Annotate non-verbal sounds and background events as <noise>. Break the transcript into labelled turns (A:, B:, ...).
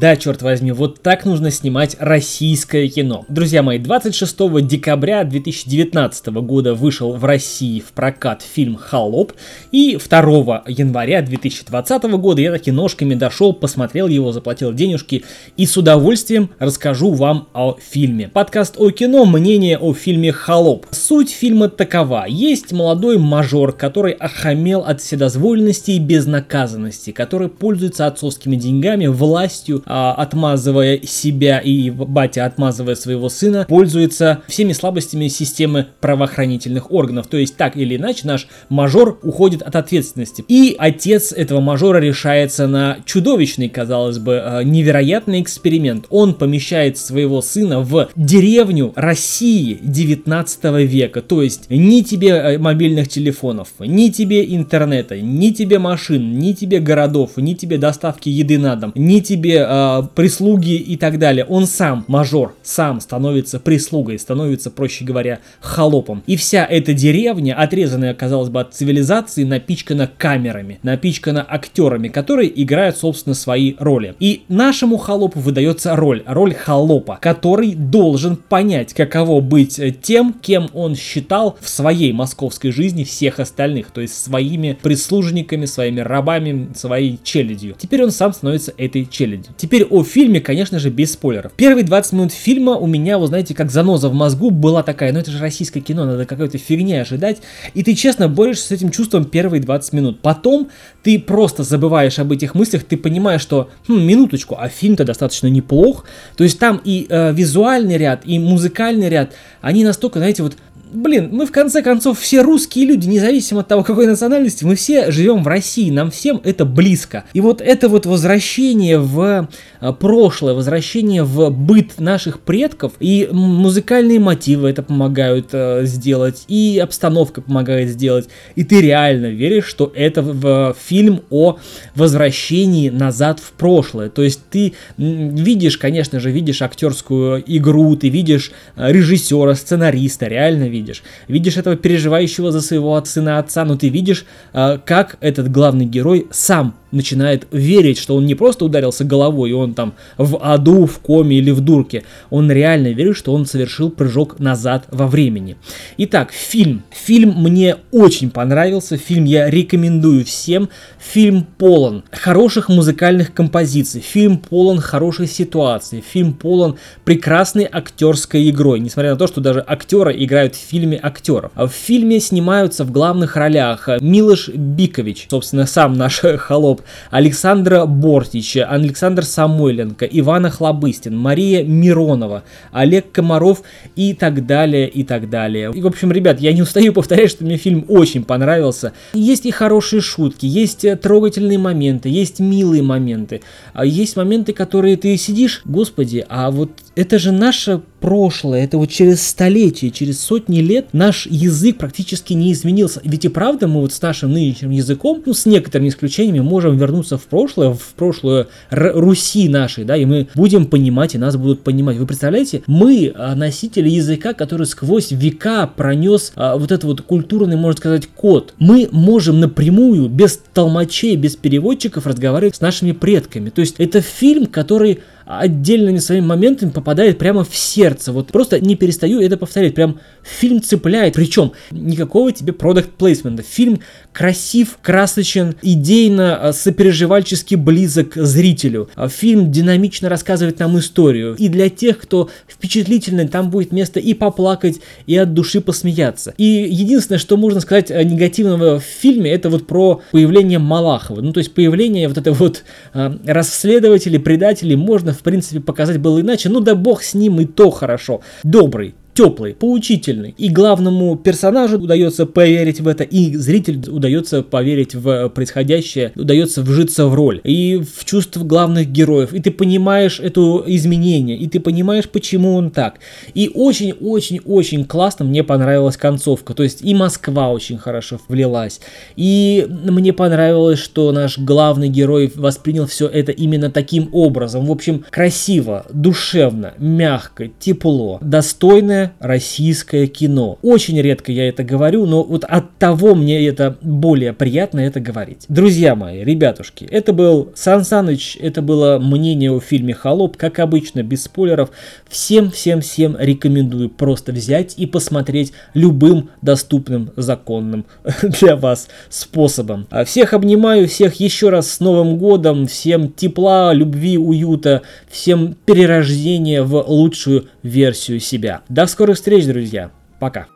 A: да, черт возьми, вот так нужно снимать российское кино. Друзья мои, 26 декабря 2019 года вышел в России в прокат фильм «Холоп», и 2 января 2020 года я таки ножками дошел, посмотрел его, заплатил денежки и с удовольствием расскажу вам о фильме. Подкаст о кино, мнение о фильме «Холоп». Суть фильма такова. Есть молодой мажор, который охамел от вседозволенности и безнаказанности, который пользуется отцовскими деньгами, властью, отмазывая себя и батя, отмазывая своего сына, пользуется всеми слабостями системы правоохранительных органов. То есть так или иначе наш мажор уходит от ответственности. И отец этого мажора решается на чудовищный, казалось бы, а, невероятный эксперимент. Он помещает своего сына в деревню России 19 века. То есть ни тебе э, мобильных телефонов, ни тебе интернета, ни тебе машин, ни тебе городов, ни тебе доставки еды на дом, ни тебе э, прислуги и так далее. Он сам, мажор, сам становится прислугой, становится, проще говоря, холопом. И вся эта деревня, отрезанная, казалось бы, от цивилизации, напичкана камерами, напичкана актерами, которые играют, собственно, свои роли. И нашему холопу выдается роль, роль холопа, который должен понять, каково быть тем, кем он считал в своей московской жизни всех остальных, то есть своими прислужниками, своими рабами, своей челядью. Теперь он сам становится этой челядью. Теперь о фильме, конечно же, без спойлеров. Первые 20 минут фильма у меня, вы знаете, как заноза в мозгу была такая, ну это же российское кино, надо какой-то фигни ожидать. И ты честно борешься с этим чувством первые 20 минут. Потом ты просто забываешь об этих мыслях, ты понимаешь, что, хм, минуточку, а фильм-то достаточно неплох. То есть там и э, визуальный ряд, и музыкальный ряд, они настолько, знаете, вот блин, мы в конце концов все русские люди, независимо от того, какой национальности, мы все живем в России, нам всем это близко. И вот это вот возвращение в а, прошлое, возвращение в быт наших предков, и музыкальные мотивы это помогают э, сделать, и обстановка помогает сделать, и ты реально веришь, что это в, в фильм о возвращении назад в прошлое. То есть ты видишь, конечно же, видишь актерскую игру, ты видишь э, режиссера, сценариста, реально видишь видишь. Видишь этого переживающего за своего сына отца, но ты видишь, а, как этот главный герой сам начинает верить, что он не просто ударился головой, и он там в аду, в коме или в дурке. Он реально верит, что он совершил прыжок назад во времени. Итак, фильм. Фильм мне очень понравился. Фильм я рекомендую всем. Фильм полон хороших музыкальных композиций. Фильм полон хорошей ситуации. Фильм полон прекрасной актерской игрой. Несмотря на то, что даже актеры играют в фильме актеров. В фильме снимаются в главных ролях Милош Бикович, собственно, сам наш <laughs> холоп Александра Бортича, Александр Самойленко, Ивана Хлобыстин, Мария Миронова, Олег Комаров и так далее, и так далее. И, в общем, ребят, я не устаю <laughs> повторять, что мне фильм очень понравился. Есть и хорошие шутки, есть э, трогательные моменты, есть милые моменты, а есть моменты, которые ты сидишь, господи, а вот это же наше прошлое, это вот через столетия, через сотни лет наш язык практически не изменился. Ведь и правда мы вот с нашим нынешним языком, ну с некоторыми исключениями, можем вернуться в прошлое, в прошлую Руси нашей, да, и мы будем понимать, и нас будут понимать. Вы представляете, мы а, носители языка, который сквозь века пронес а, вот этот вот культурный, можно сказать, код. Мы можем напрямую, без толмачей, без переводчиков разговаривать с нашими предками. То есть это фильм, который отдельными своими моментами попадает прямо в сердце. Вот просто не перестаю это повторять. Прям фильм цепляет. Причем никакого тебе продукт плейсмента. Фильм красив, красочен, идейно, а, сопереживальчески близок зрителю. А фильм динамично рассказывает нам историю. И для тех, кто впечатлительный, там будет место и поплакать, и от души посмеяться. И единственное, что можно сказать э, негативного в фильме, это вот про появление Малахова. Ну, то есть появление вот этого вот э, расследователей, предателей можно, в принципе, показать было иначе. Ну да бог с ним, и то хорошо. Добрый, теплый, поучительный. И главному персонажу удается поверить в это, и зрителю удается поверить в происходящее, удается вжиться в роль и в чувства главных героев. И ты понимаешь это изменение, и ты понимаешь, почему он так. И очень-очень-очень классно мне понравилась концовка. То есть и Москва очень хорошо влилась, и мне понравилось, что наш главный герой воспринял все это именно таким образом. В общем, красиво, душевно, мягко, тепло, достойное достойное российское кино. Очень редко я это говорю, но вот от того мне это более приятно это говорить. Друзья мои, ребятушки, это был Сан Саныч, это было мнение о фильме «Холоп», как обычно, без спойлеров. Всем-всем-всем рекомендую просто взять и посмотреть любым доступным законным <laughs> для вас способом. А всех обнимаю, всех еще раз с Новым годом, всем тепла, любви, уюта, всем перерождения в лучшую версию себя. До скорых встреч, друзья. Пока.